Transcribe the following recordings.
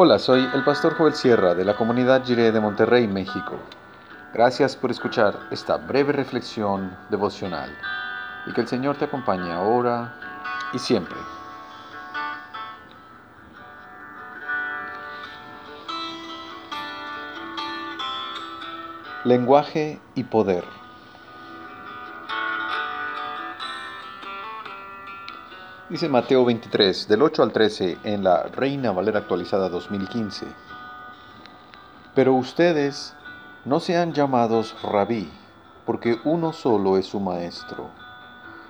Hola, soy el pastor Joel Sierra de la comunidad Jiré de Monterrey, México. Gracias por escuchar esta breve reflexión devocional y que el Señor te acompañe ahora y siempre. Lenguaje y poder. Dice Mateo 23, del 8 al 13, en la Reina Valera actualizada 2015. Pero ustedes no sean llamados rabí, porque uno solo es su maestro,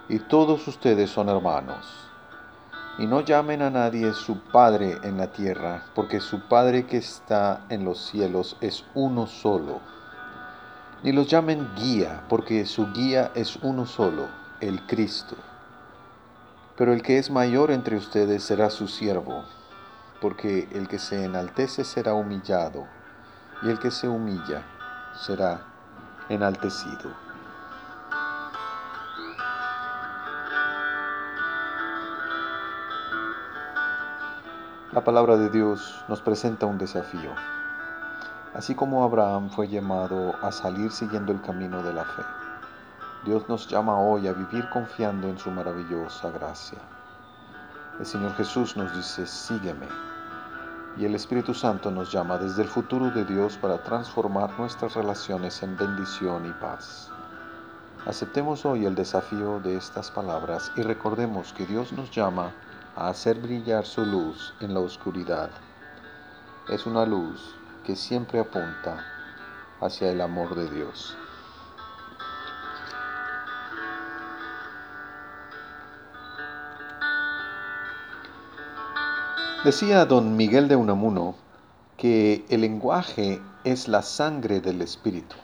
y todos ustedes son hermanos. Y no llamen a nadie su Padre en la tierra, porque su Padre que está en los cielos es uno solo. Ni los llamen guía, porque su guía es uno solo, el Cristo. Pero el que es mayor entre ustedes será su siervo, porque el que se enaltece será humillado, y el que se humilla será enaltecido. La palabra de Dios nos presenta un desafío. Así como Abraham fue llamado a salir siguiendo el camino de la fe, Dios nos llama hoy a vivir confiando en su maravillosa gracia. El Señor Jesús nos dice, sígueme. Y el Espíritu Santo nos llama desde el futuro de Dios para transformar nuestras relaciones en bendición y paz. Aceptemos hoy el desafío de estas palabras y recordemos que Dios nos llama a hacer brillar su luz en la oscuridad. Es una luz que siempre apunta hacia el amor de Dios. Decía don Miguel de Unamuno que el lenguaje es la sangre del espíritu.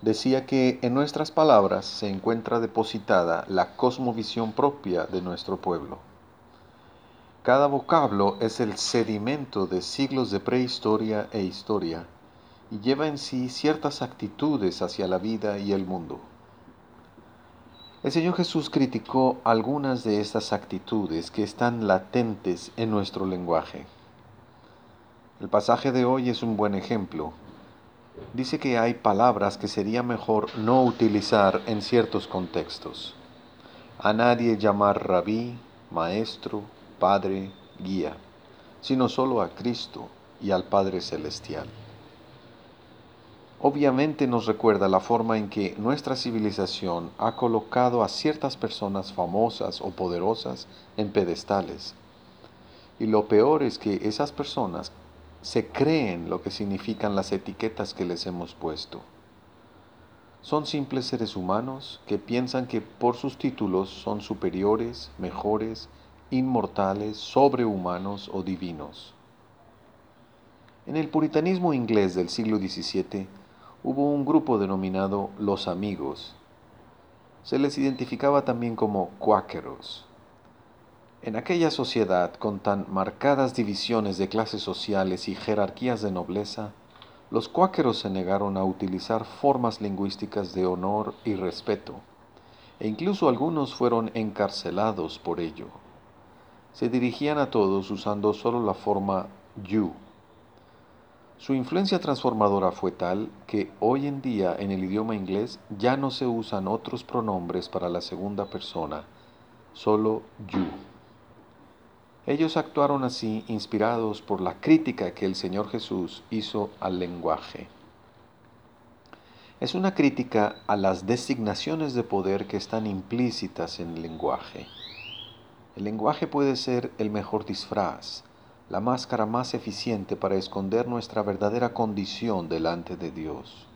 Decía que en nuestras palabras se encuentra depositada la cosmovisión propia de nuestro pueblo. Cada vocablo es el sedimento de siglos de prehistoria e historia y lleva en sí ciertas actitudes hacia la vida y el mundo. El Señor Jesús criticó algunas de estas actitudes que están latentes en nuestro lenguaje. El pasaje de hoy es un buen ejemplo. Dice que hay palabras que sería mejor no utilizar en ciertos contextos. A nadie llamar rabí, maestro, padre, guía, sino solo a Cristo y al Padre Celestial obviamente nos recuerda la forma en que nuestra civilización ha colocado a ciertas personas famosas o poderosas en pedestales. Y lo peor es que esas personas se creen lo que significan las etiquetas que les hemos puesto. Son simples seres humanos que piensan que por sus títulos son superiores, mejores, inmortales, sobrehumanos o divinos. En el puritanismo inglés del siglo XVII, hubo un grupo denominado los amigos. Se les identificaba también como cuáqueros. En aquella sociedad con tan marcadas divisiones de clases sociales y jerarquías de nobleza, los cuáqueros se negaron a utilizar formas lingüísticas de honor y respeto, e incluso algunos fueron encarcelados por ello. Se dirigían a todos usando solo la forma you su influencia transformadora fue tal que hoy en día en el idioma inglés ya no se usan otros pronombres para la segunda persona, solo you. Ellos actuaron así inspirados por la crítica que el Señor Jesús hizo al lenguaje. Es una crítica a las designaciones de poder que están implícitas en el lenguaje. El lenguaje puede ser el mejor disfraz, la máscara más eficiente para esconder nuestra verdadera condición delante de Dios.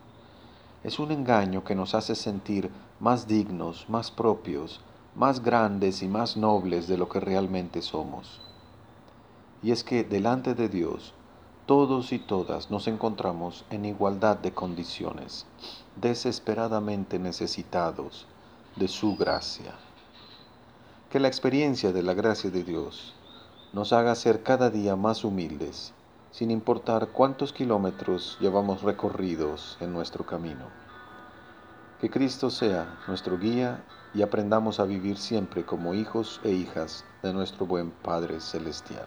Es un engaño que nos hace sentir más dignos, más propios, más grandes y más nobles de lo que realmente somos. Y es que delante de Dios, todos y todas nos encontramos en igualdad de condiciones, desesperadamente necesitados de su gracia. Que la experiencia de la gracia de Dios nos haga ser cada día más humildes, sin importar cuántos kilómetros llevamos recorridos en nuestro camino. Que Cristo sea nuestro guía y aprendamos a vivir siempre como hijos e hijas de nuestro buen Padre Celestial.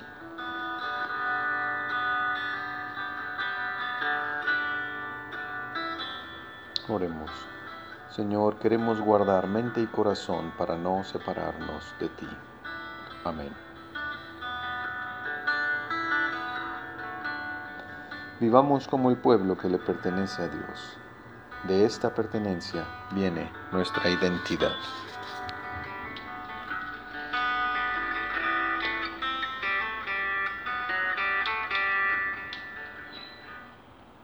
Oremos. Señor, queremos guardar mente y corazón para no separarnos de ti. Amén. Vivamos como el pueblo que le pertenece a Dios. De esta pertenencia viene nuestra identidad.